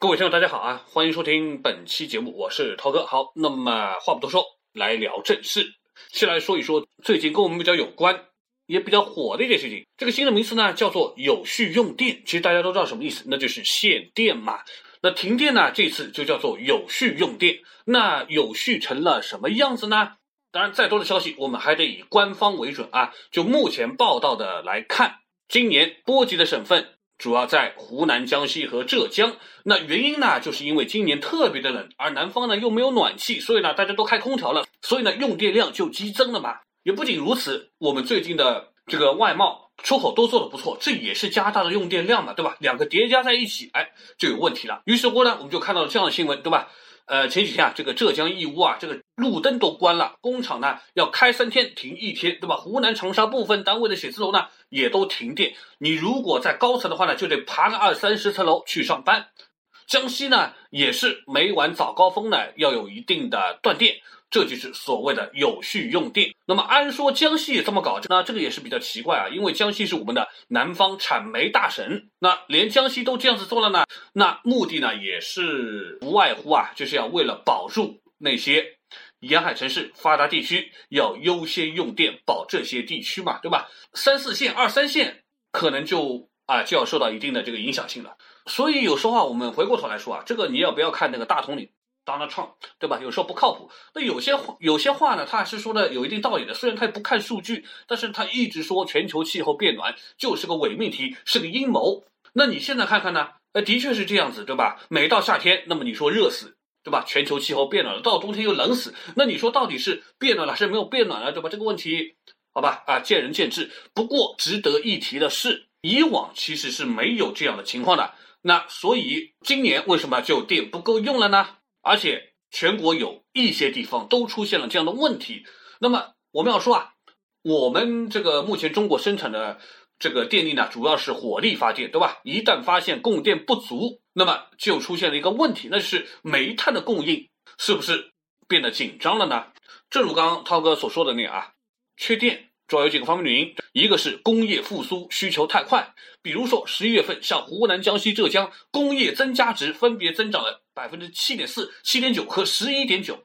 各位听众，大家好啊！欢迎收听本期节目，我是涛哥。好，那么话不多说，来聊正事。先来说一说最近跟我们比较有关、也比较火的一件事情。这个新的名词呢，叫做有序用电。其实大家都知道什么意思，那就是限电嘛。那停电呢，这次就叫做有序用电。那有序成了什么样子呢？当然，再多的消息，我们还得以官方为准啊。就目前报道的来看，今年波及的省份。主要在湖南、江西和浙江。那原因呢，就是因为今年特别的冷，而南方呢又没有暖气，所以呢大家都开空调了，所以呢用电量就激增了嘛。也不仅如此，我们最近的这个外贸出口都做得不错，这也是加大了用电量嘛，对吧？两个叠加在一起，哎，就有问题了。于是乎呢，我们就看到了这样的新闻，对吧？呃，前几天啊，这个浙江义乌啊，这个路灯都关了，工厂呢要开三天停一天，对吧？湖南长沙部分单位的写字楼呢也都停电，你如果在高层的话呢，就得爬个二三十层楼去上班。江西呢也是每晚早高峰呢要有一定的断电。这就是所谓的有序用电。那么按说江西也这么搞，那这个也是比较奇怪啊，因为江西是我们的南方产煤大省，那连江西都这样子做了呢，那目的呢也是不外乎啊，就是要为了保住那些沿海城市、发达地区，要优先用电，保这些地区嘛，对吧？三四线、二三线可能就啊就要受到一定的这个影响性了。所以有时候啊，我们回过头来说啊，这个你要不要看那个大统领？Donald Trump，对吧？有时候不靠谱。那有些话，有些话呢，他还是说的有一定道理的。虽然他也不看数据，但是他一直说全球气候变暖就是个伪命题，是个阴谋。那你现在看看呢？呃，的确是这样子，对吧？每到夏天，那么你说热死，对吧？全球气候变暖了，到冬天又冷死。那你说到底是变暖了还是没有变暖了，对吧？这个问题，好吧，啊，见仁见智。不过值得一提的是，以往其实是没有这样的情况的。那所以今年为什么就电不够用了呢？而且全国有一些地方都出现了这样的问题。那么我们要说啊，我们这个目前中国生产的这个电力呢，主要是火力发电，对吧？一旦发现供电不足，那么就出现了一个问题，那就是煤炭的供应是不是变得紧张了呢？正如刚刚涛哥所说的那样啊，缺电。主要有几个方面原因，一个是工业复苏需求太快，比如说十一月份，像湖南、江西、浙江工业增加值分别增长了百分之七点四、七点九和十一点九，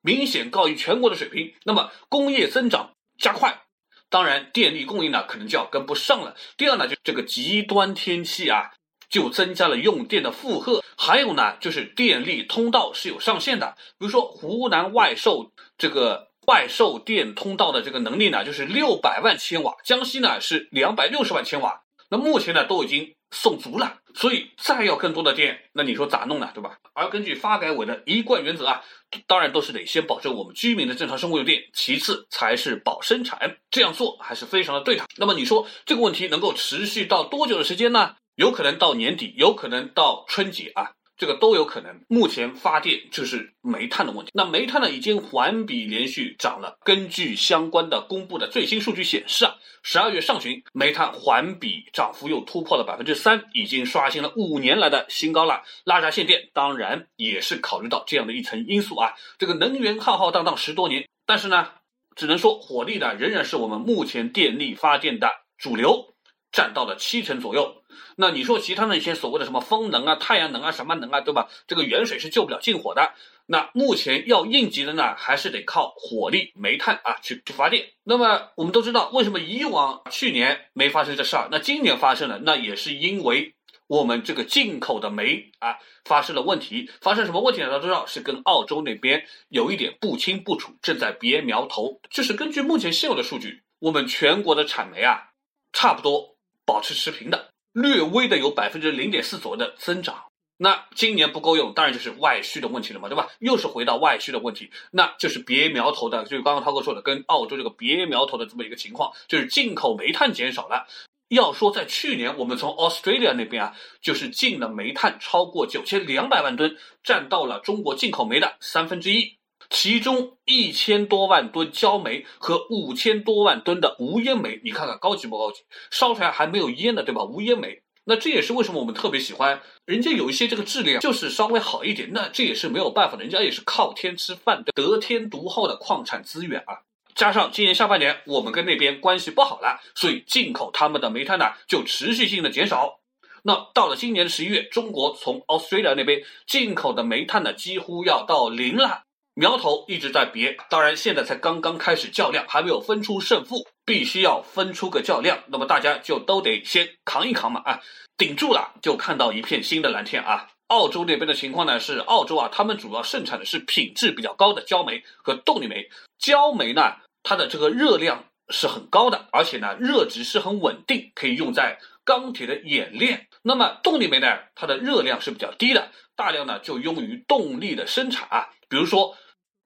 明显高于全国的水平。那么工业增长加快，当然电力供应呢可能就要跟不上了。第二呢，就这个极端天气啊，就增加了用电的负荷。还有呢，就是电力通道是有上限的，比如说湖南外售这个。外售电通道的这个能力呢，就是六百万千瓦，江西呢是两百六十万千瓦，那目前呢都已经送足了，所以再要更多的电，那你说咋弄呢，对吧？而根据发改委的一贯原则啊，当然都是得先保证我们居民的正常生活用电，其次才是保生产，这样做还是非常的对的。那么你说这个问题能够持续到多久的时间呢？有可能到年底，有可能到春节啊。这个都有可能。目前发电就是煤炭的问题。那煤炭呢，已经环比连续涨了。根据相关的公布的最新数据显示啊，十二月上旬煤炭环比涨幅又突破了百分之三，已经刷新了五年来的新高了。拉闸限电当然也是考虑到这样的一层因素啊。这个能源浩浩荡荡十多年，但是呢，只能说火力呢仍然是我们目前电力发电的主流。占到了七成左右，那你说其他的一些所谓的什么风能啊、太阳能啊、什么能啊，对吧？这个远水是救不了近火的。那目前要应急的呢，还是得靠火力、煤炭啊去去发电。那么我们都知道，为什么以往去年没发生这事儿，那今年发生了，那也是因为我们这个进口的煤啊发生了问题。发生什么问题呢？大家都知道是跟澳洲那边有一点不清不楚，正在别苗头。就是根据目前现有的数据，我们全国的产煤啊，差不多。保持持平的，略微的有百分之零点四左右的增长。那今年不够用，当然就是外需的问题了嘛，对吧？又是回到外需的问题，那就是别苗头的，就是刚刚涛哥说的，跟澳洲这个别苗头的这么一个情况，就是进口煤炭减少了。要说在去年，我们从 Australia 那边啊，就是进了煤炭超过九千两百万吨，占到了中国进口煤的三分之一。其中一千多万吨焦煤和五千多万吨的无烟煤，你看看高级不高级？烧出来还没有烟的，对吧？无烟煤，那这也是为什么我们特别喜欢人家有一些这个质量就是稍微好一点，那这也是没有办法，人家也是靠天吃饭的，得天独厚的矿产资源啊。加上今年下半年我们跟那边关系不好了，所以进口他们的煤炭呢就持续性的减少。那到了今年的十一月，中国从 Australia 那边进口的煤炭呢，几乎要到零了。苗头一直在别，当然现在才刚刚开始较量，还没有分出胜负，必须要分出个较量。那么大家就都得先扛一扛嘛，啊，顶住了，就看到一片新的蓝天啊。澳洲那边的情况呢是，澳洲啊，他们主要盛产的是品质比较高的焦煤和动力煤。焦煤呢，它的这个热量是很高的，而且呢，热值是很稳定，可以用在钢铁的冶炼。那么动力煤呢，它的热量是比较低的，大量呢就用于动力的生产啊，比如说。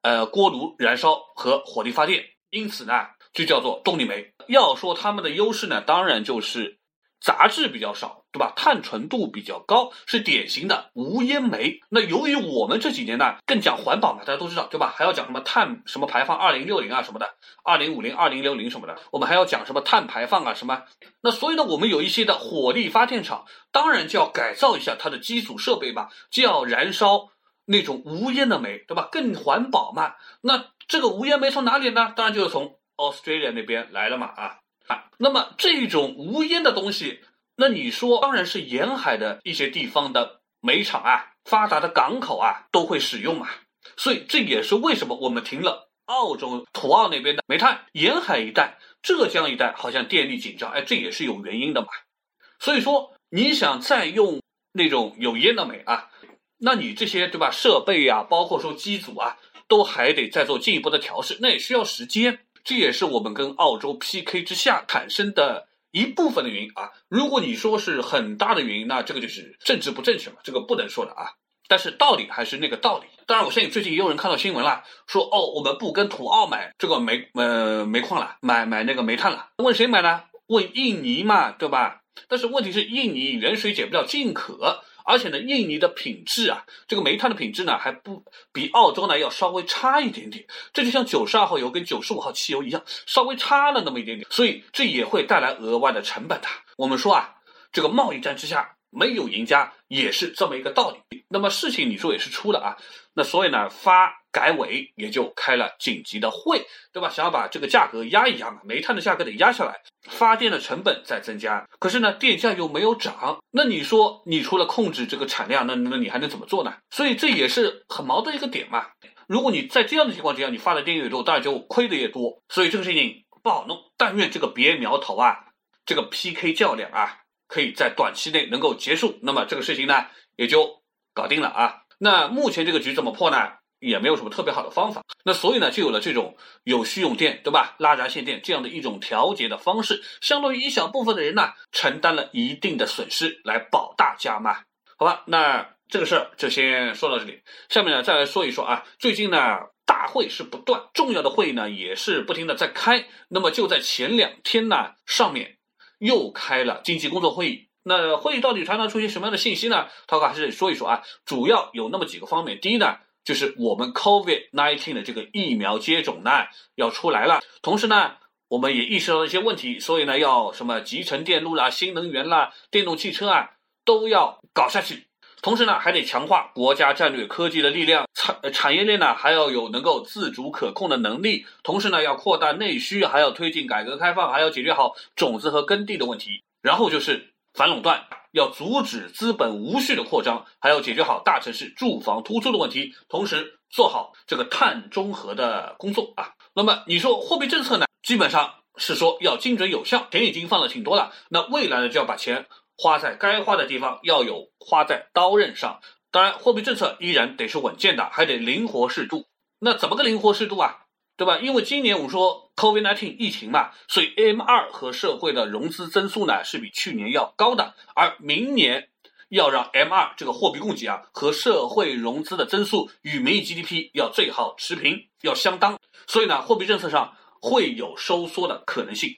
呃，锅炉燃烧和火力发电，因此呢，就叫做动力煤。要说它们的优势呢，当然就是杂质比较少，对吧？碳纯度比较高，是典型的无烟煤。那由于我们这几年呢更讲环保嘛，大家都知道，对吧？还要讲什么碳什么排放二零六零啊什么的，二零五零、二零六零什么的，我们还要讲什么碳排放啊什么。那所以呢，我们有一些的火力发电厂，当然就要改造一下它的基础设备吧，就要燃烧。那种无烟的煤，对吧？更环保嘛。那这个无烟煤从哪里呢？当然就是从 Australia 那边来了嘛。啊啊，那么这种无烟的东西，那你说当然是沿海的一些地方的煤厂啊，发达的港口啊都会使用嘛。所以这也是为什么我们停了澳洲土澳那边的煤炭，沿海一带、浙江一带好像电力紧张，哎，这也是有原因的嘛。所以说你想再用那种有烟的煤啊。那你这些对吧？设备呀，包括说机组啊，都还得再做进一步的调试，那也需要时间。这也是我们跟澳洲 PK 之下产生的一部分的原因啊。如果你说是很大的原因，那这个就是政治不正确嘛，这个不能说的啊。但是道理还是那个道理。当然，我相信最近也有人看到新闻了，说哦，我们不跟土澳买这个煤呃煤矿了，买买那个煤炭了。问谁买呢？问印尼嘛，对吧？但是问题是，印尼远水解不了近渴。而且呢，印尼的品质啊，这个煤炭的品质呢，还不比澳洲呢要稍微差一点点。这就像九十二号油跟九十五号汽油一样，稍微差了那么一点点，所以这也会带来额外的成本的。我们说啊，这个贸易战之下没有赢家，也是这么一个道理。那么事情你说也是出了啊，那所以呢发。改委也就开了紧急的会，对吧？想要把这个价格压一压嘛，煤炭的价格得压下来，发电的成本在增加，可是呢，电价又没有涨，那你说你除了控制这个产量，那那你还能怎么做呢？所以这也是很矛盾一个点嘛。如果你在这样的情况之下，你发的电越多，当然就亏的越多，所以这个事情不好弄。但愿这个别苗头啊，这个 PK 较量啊，可以在短期内能够结束，那么这个事情呢也就搞定了啊。那目前这个局怎么破呢？也没有什么特别好的方法，那所以呢，就有了这种有需用电，对吧？拉闸限电这样的一种调节的方式，相当于一小部分的人呢，承担了一定的损失来保大家嘛。好吧，那这个事儿就先说到这里。下面呢，再来说一说啊，最近呢，大会是不断，重要的会议呢也是不停的在开。那么就在前两天呢，上面又开了经济工作会议。那会议到底传达出些什么样的信息呢？涛哥还是得说一说啊，主要有那么几个方面。第一呢。就是我们 COVID nineteen 的这个疫苗接种呢要出来了，同时呢，我们也意识到一些问题，所以呢，要什么集成电路啦、新能源啦、电动汽车啊都要搞下去。同时呢，还得强化国家战略科技的力量，产产业链呢还要有能够自主可控的能力。同时呢，要扩大内需，还要推进改革开放，还要解决好种子和耕地的问题。然后就是反垄断。要阻止资本无序的扩张，还要解决好大城市住房突出的问题，同时做好这个碳中和的工作啊。那么你说货币政策呢？基本上是说要精准有效，钱已经放了挺多了。那未来呢，就要把钱花在该花的地方，要有花在刀刃上。当然，货币政策依然得是稳健的，还得灵活适度。那怎么个灵活适度啊？对吧？因为今年我们说 COVID-19 疫情嘛，所以 M 二和社会的融资增速呢是比去年要高的，而明年要让 M 二这个货币供给啊和社会融资的增速与名义 GDP 要最好持平，要相当，所以呢，货币政策上会有收缩的可能性。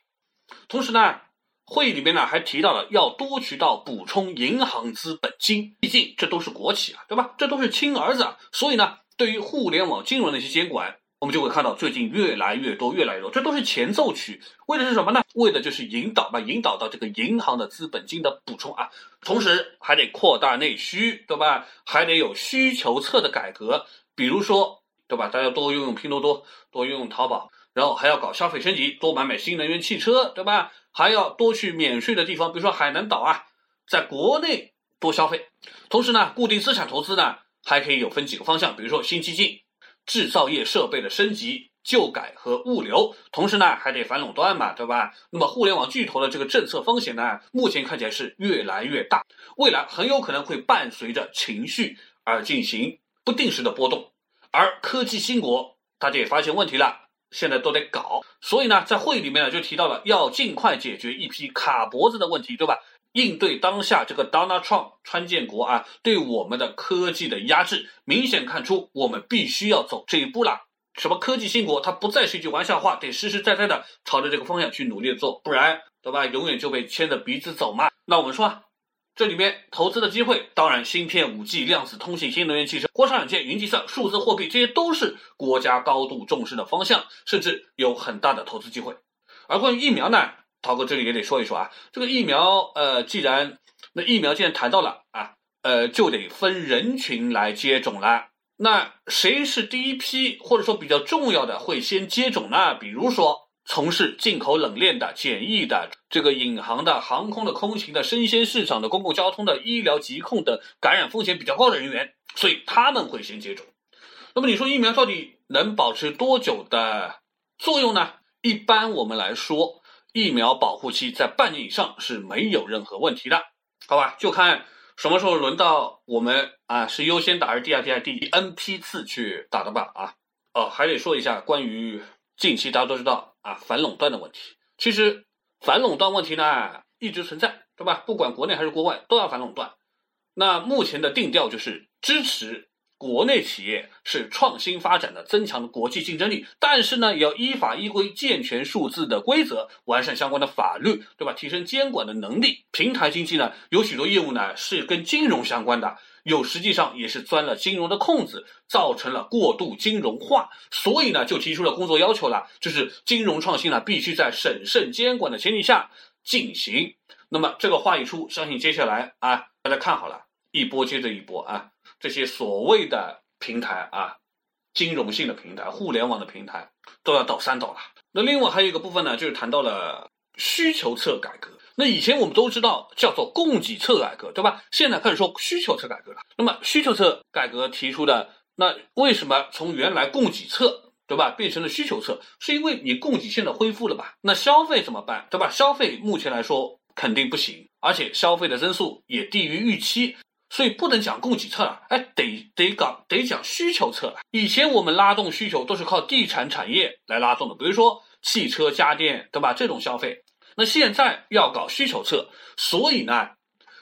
同时呢，会议里面呢还提到了要多渠道补充银行资本金，毕竟这都是国企啊，对吧？这都是亲儿子啊，所以呢，对于互联网金融的一些监管。我们就会看到最近越来越多、越来越多，这都是前奏曲，为的是什么呢？为的就是引导吧，引导到这个银行的资本金的补充啊，同时还得扩大内需，对吧？还得有需求侧的改革，比如说，对吧？大家多用用拼多多，多用用淘宝，然后还要搞消费升级，多买买新能源汽车，对吧？还要多去免税的地方，比如说海南岛啊，在国内多消费。同时呢，固定资产投资呢还可以有分几个方向，比如说新基金、制造业设备的升级、旧改和物流。同时呢，还得反垄断嘛，对吧？那么互联网巨头的这个政策风险呢，目前看起来是越来越大，未来很有可能会伴随着情绪而进行不定时的波动。而科技兴国，大家也发现问题了。现在都得搞，所以呢，在会议里面呢就提到了要尽快解决一批卡脖子的问题，对吧？应对当下这个 Donald Trump 川建国啊对我们的科技的压制，明显看出我们必须要走这一步了。什么科技兴国，它不再是一句玩笑话，得实实在在的朝着这个方向去努力做，不然，对吧？永远就被牵着鼻子走嘛。那我们说啊。这里面投资的机会，当然，芯片、五 G、量子通信、新能源汽车、国产软件、云计算、数字货币，这些都是国家高度重视的方向，甚至有很大的投资机会。而关于疫苗呢，涛哥这里也得说一说啊，这个疫苗，呃，既然那疫苗既然谈到了啊，呃，就得分人群来接种了。那谁是第一批，或者说比较重要的会先接种呢？比如说。从事进口冷链的、检疫的、这个引航的、航空的、空勤的、生鲜市场的、公共交通的、医疗疾控的、感染风险比较高的人员，所以他们会先接种。那么你说疫苗到底能保持多久的作用呢？一般我们来说，疫苗保护期在半年以上是没有任何问题的，好吧？就看什么时候轮到我们啊，是优先打还是第二、第二、第 N 批次去打的吧？啊，哦，还得说一下关于近期大家都知道。啊，反垄断的问题，其实反垄断问题呢一直存在，对吧？不管国内还是国外，都要反垄断。那目前的定调就是支持国内企业是创新发展的，增强国际竞争力，但是呢，也要依法依规、健全数字的规则，完善相关的法律，对吧？提升监管的能力。平台经济呢，有许多业务呢是跟金融相关的。有实际上也是钻了金融的空子，造成了过度金融化，所以呢就提出了工作要求了，就是金融创新呢必须在审慎监管的前提下进行。那么这个话一出，相信接下来啊大家看好了，一波接着一波啊，这些所谓的平台啊，金融性的平台、互联网的平台都要倒三倒了。那另外还有一个部分呢，就是谈到了需求侧改革。那以前我们都知道叫做供给侧改革，对吧？现在开始说需求侧改革了。那么需求侧改革提出的，那为什么从原来供给侧，对吧，变成了需求侧？是因为你供给现在恢复了吧？那消费怎么办，对吧？消费目前来说肯定不行，而且消费的增速也低于预期，所以不能讲供给侧了，哎，得得讲得讲需求侧了。以前我们拉动需求都是靠地产产业来拉动的，比如说汽车、家电，对吧？这种消费。那现在要搞需求侧，所以呢，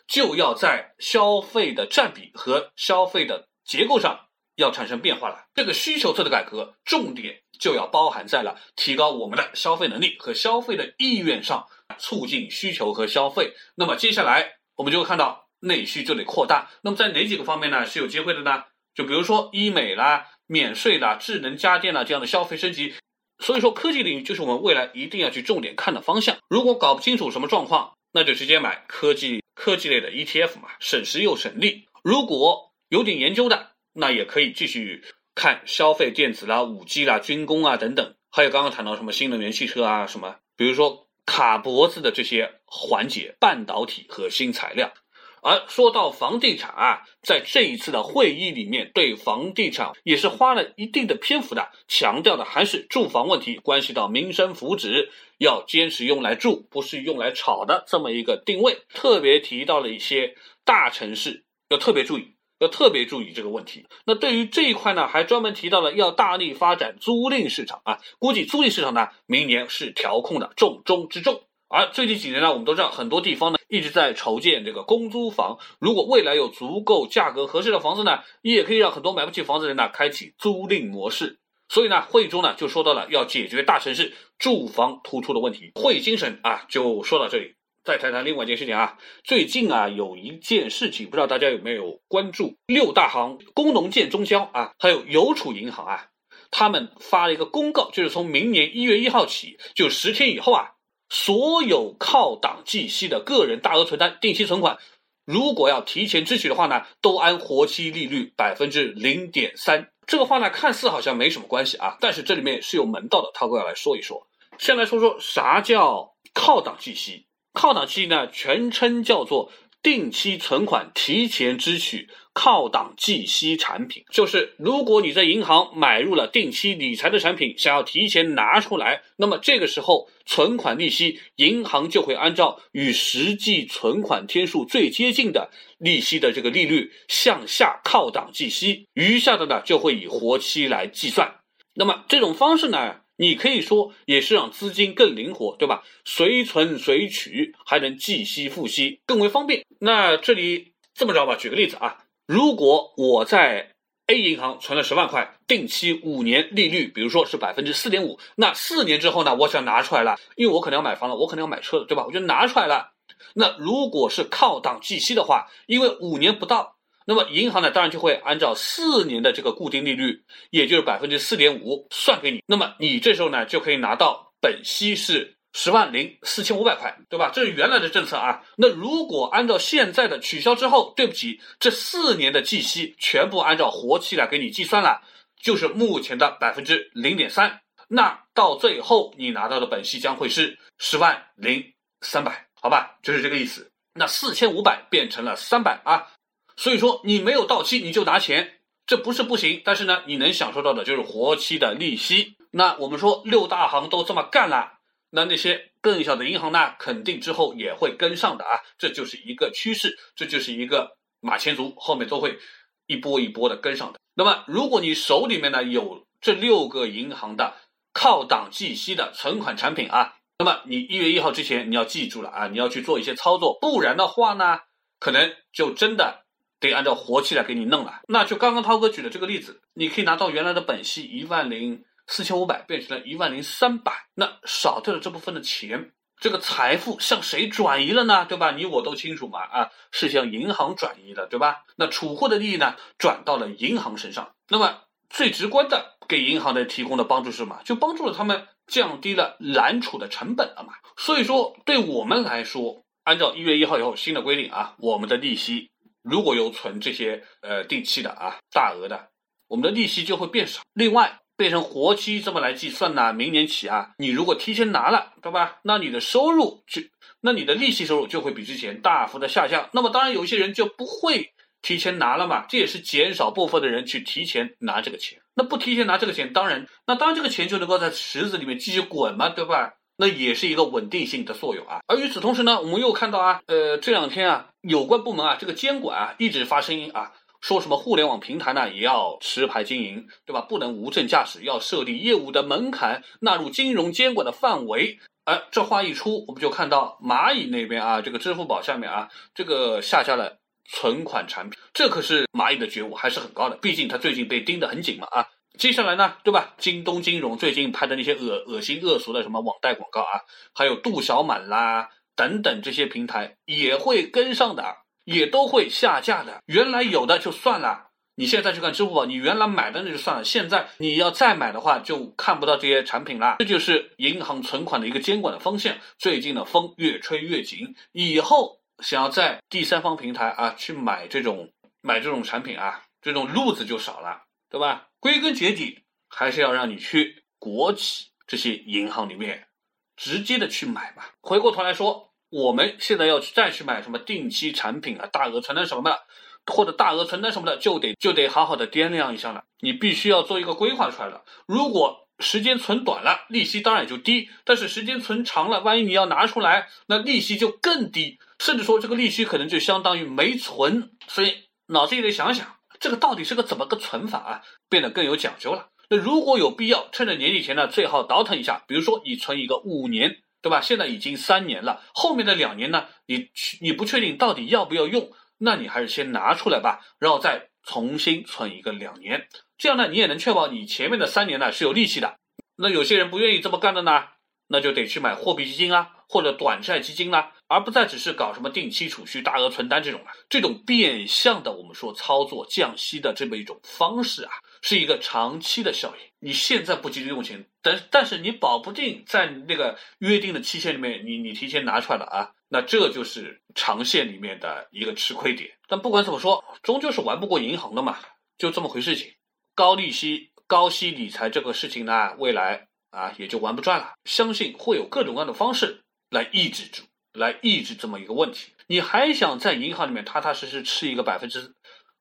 就要在消费的占比和消费的结构上要产生变化了。这个需求侧的改革，重点就要包含在了提高我们的消费能力和消费的意愿上，促进需求和消费。那么接下来我们就会看到内需就得扩大。那么在哪几个方面呢是有机会的呢？就比如说医美啦、免税啦、智能家电啦这样的消费升级。所以说，科技领域就是我们未来一定要去重点看的方向。如果搞不清楚什么状况，那就直接买科技科技类的 ETF 嘛，省时又省力。如果有点研究的，那也可以继续看消费电子啦、五 G 啦、军工啊等等，还有刚刚谈到什么新能源汽车啊什么，比如说卡脖子的这些环节，半导体和新材料。而说到房地产啊，在这一次的会议里面，对房地产也是花了一定的篇幅的，强调的还是住房问题，关系到民生福祉，要坚持用来住，不是用来炒的这么一个定位。特别提到了一些大城市要特别注意，要特别注意这个问题。那对于这一块呢，还专门提到了要大力发展租赁市场啊，估计租赁市场呢，明年是调控的重中之重。而最近几年呢，我们都知道很多地方呢一直在筹建这个公租房。如果未来有足够价格合适的房子呢，也可以让很多买不起房子的人呢开启租赁模式。所以呢，会议中呢就说到了要解决大城市住房突出的问题。会精神啊，就说到这里。再谈谈另外一件事情啊，最近啊有一件事情，不知道大家有没有关注？六大行、工农建中交啊，还有邮储银行啊，他们发了一个公告，就是从明年一月一号起，就十天以后啊。所有靠档计息的个人大额存单、定期存款，如果要提前支取的话呢，都按活期利率百分之零点三。这个话呢，看似好像没什么关系啊，但是这里面是有门道的。涛哥要来说一说，先来说说啥叫靠档计息。靠档计息呢，全称叫做定期存款提前支取靠档计息产品，就是如果你在银行买入了定期理财的产品，想要提前拿出来，那么这个时候存款利息，银行就会按照与实际存款天数最接近的利息的这个利率向下靠档计息，余下的呢就会以活期来计算。那么这种方式呢？你可以说也是让资金更灵活，对吧？随存随取，还能计息付息，更为方便。那这里这么着吧，举个例子啊，如果我在 A 银行存了十万块，定期五年利率，比如说是百分之四点五，那四年之后呢，我想拿出来了，因为我可能要买房了，我可能要买车了，对吧？我就拿出来了。那如果是靠档计息的话，因为五年不到。那么银行呢，当然就会按照四年的这个固定利率，也就是百分之四点五算给你。那么你这时候呢，就可以拿到本息是十万零四千五百块，对吧？这是原来的政策啊。那如果按照现在的取消之后，对不起，这四年的计息全部按照活期来给你计算了，就是目前的百分之零点三。那到最后你拿到的本息将会是十万零三百，好吧？就是这个意思。那四千五百变成了三百啊。所以说你没有到期你就拿钱，这不是不行，但是呢，你能享受到的就是活期的利息。那我们说六大行都这么干了，那那些更小的银行呢，肯定之后也会跟上的啊，这就是一个趋势，这就是一个马前卒，后面都会一波一波的跟上的。那么如果你手里面呢有这六个银行的靠档计息的存款产品啊，那么你一月一号之前你要记住了啊，你要去做一些操作，不然的话呢，可能就真的。得按照活期来给你弄了，那就刚刚涛哥举的这个例子，你可以拿到原来的本息一万零四千五百，变成了一万零三百，那少掉了这部分的钱，这个财富向谁转移了呢？对吧？你我都清楚嘛，啊，是向银行转移的，对吧？那储户的利益呢，转到了银行身上，那么最直观的给银行的提供的帮助是什么？就帮助了他们降低了揽储的成本了嘛。所以说，对我们来说，按照一月一号以后新的规定啊，我们的利息。如果有存这些呃定期的啊大额的，我们的利息就会变少。另外变成活期这么来计算呢，明年起啊，你如果提前拿了，对吧？那你的收入就那你的利息收入就会比之前大幅的下降。那么当然有一些人就不会提前拿了嘛，这也是减少部分的人去提前拿这个钱。那不提前拿这个钱，当然那当然这个钱就能够在池子里面继续滚嘛，对吧？那也是一个稳定性的作用啊。而与此同时呢，我们又看到啊，呃，这两天啊，有关部门啊，这个监管啊，一直发声音啊，说什么互联网平台呢也要持牌经营，对吧？不能无证驾驶，要设立业务的门槛，纳入金融监管的范围。而这话一出，我们就看到蚂蚁那边啊，这个支付宝下面啊，这个下架了存款产品，这可是蚂蚁的觉悟还是很高的，毕竟它最近被盯得很紧嘛啊。接下来呢，对吧？京东金融最近拍的那些恶恶心恶俗的什么网贷广告啊，还有度小满啦等等这些平台也会跟上的，也都会下架的。原来有的就算了，你现在去看支付宝，你原来买的那就算了，现在你要再买的话，就看不到这些产品了。这就是银行存款的一个监管的风向。最近的风越吹越紧，以后想要在第三方平台啊去买这种买这种产品啊，这种路子就少了，对吧？归根结底，还是要让你去国企这些银行里面直接的去买吧。回过头来说，我们现在要去再去买什么定期产品啊、大额存单什么的，或者大额存单什么的，就得就得好好的掂量一下了。你必须要做一个规划出来了。如果时间存短了，利息当然也就低；但是时间存长了，万一你要拿出来，那利息就更低，甚至说这个利息可能就相当于没存。所以脑子里得想想。这个到底是个怎么个存法啊？变得更有讲究了。那如果有必要，趁着年底前呢，最好倒腾一下。比如说你存一个五年，对吧？现在已经三年了，后面的两年呢，你去你不确定到底要不要用，那你还是先拿出来吧，然后再重新存一个两年。这样呢，你也能确保你前面的三年呢是有利息的。那有些人不愿意这么干的呢，那就得去买货币基金啊。或者短债基金啦，而不再只是搞什么定期储蓄、大额存单这种了。这种变相的我们说操作降息的这么一种方式啊，是一个长期的效应。你现在不急着用钱，但但是你保不定在那个约定的期限里面，你你提前拿出来了啊，那这就是长线里面的一个吃亏点。但不管怎么说，终究是玩不过银行的嘛，就这么回事情。高利息、高息理财这个事情呢，未来啊也就玩不转了。相信会有各种各样的方式。来抑制住，来抑制这么一个问题。你还想在银行里面踏踏实实吃一个百分之，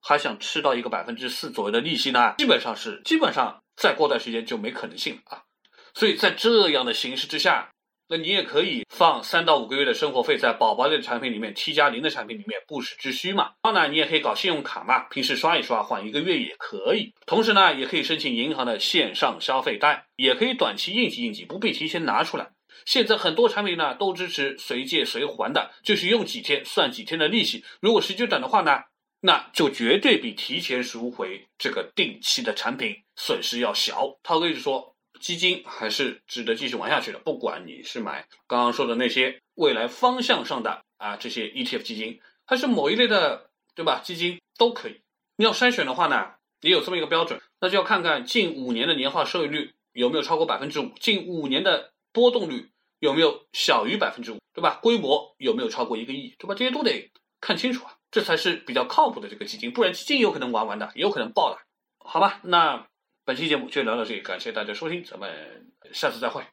还想吃到一个百分之四左右的利息呢？基本上是，基本上再过段时间就没可能性了啊。所以在这样的形势之下。那你也可以放三到五个月的生活费在宝宝类的产品里面，T 加零的产品里面，不时之需嘛。当然，你也可以搞信用卡嘛，平时刷一刷，缓一个月也可以。同时呢，也可以申请银行的线上消费贷，也可以短期应急应急，不必提前拿出来。现在很多产品呢都支持随借随还的，就是用几天算几天的利息。如果时间短的话呢，那就绝对比提前赎回这个定期的产品损失要小。涛哥一直说。基金还是值得继续玩下去的，不管你是买刚刚说的那些未来方向上的啊这些 ETF 基金，还是某一类的，对吧？基金都可以。你要筛选的话呢，也有这么一个标准，那就要看看近五年的年化收益率有没有超过百分之五，近五年的波动率有没有小于百分之五，对吧？规模有没有超过一个亿，对吧？这些都得看清楚啊，这才是比较靠谱的这个基金，不然基金有可能玩完的，也有可能爆的，好吧？那。本期节目就聊到这里，感谢大家收听，咱们下次再会。